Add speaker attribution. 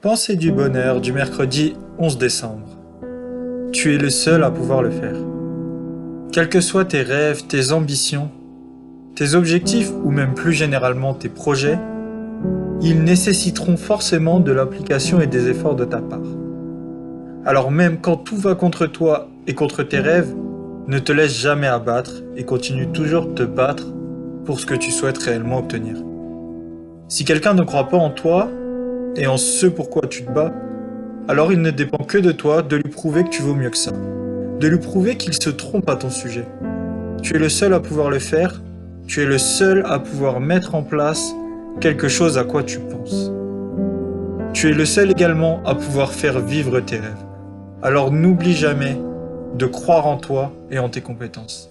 Speaker 1: Pensée du bonheur du mercredi 11 décembre. Tu es le seul à pouvoir le faire. Quels que soient tes rêves, tes ambitions, tes objectifs ou même plus généralement tes projets, ils nécessiteront forcément de l'application et des efforts de ta part. Alors même quand tout va contre toi et contre tes rêves, ne te laisse jamais abattre et continue toujours de te battre pour ce que tu souhaites réellement obtenir. Si quelqu'un ne croit pas en toi, et en ce pourquoi tu te bats, alors il ne dépend que de toi de lui prouver que tu vaux mieux que ça. De lui prouver qu'il se trompe à ton sujet. Tu es le seul à pouvoir le faire, tu es le seul à pouvoir mettre en place quelque chose à quoi tu penses. Tu es le seul également à pouvoir faire vivre tes rêves. Alors n'oublie jamais de croire en toi et en tes compétences.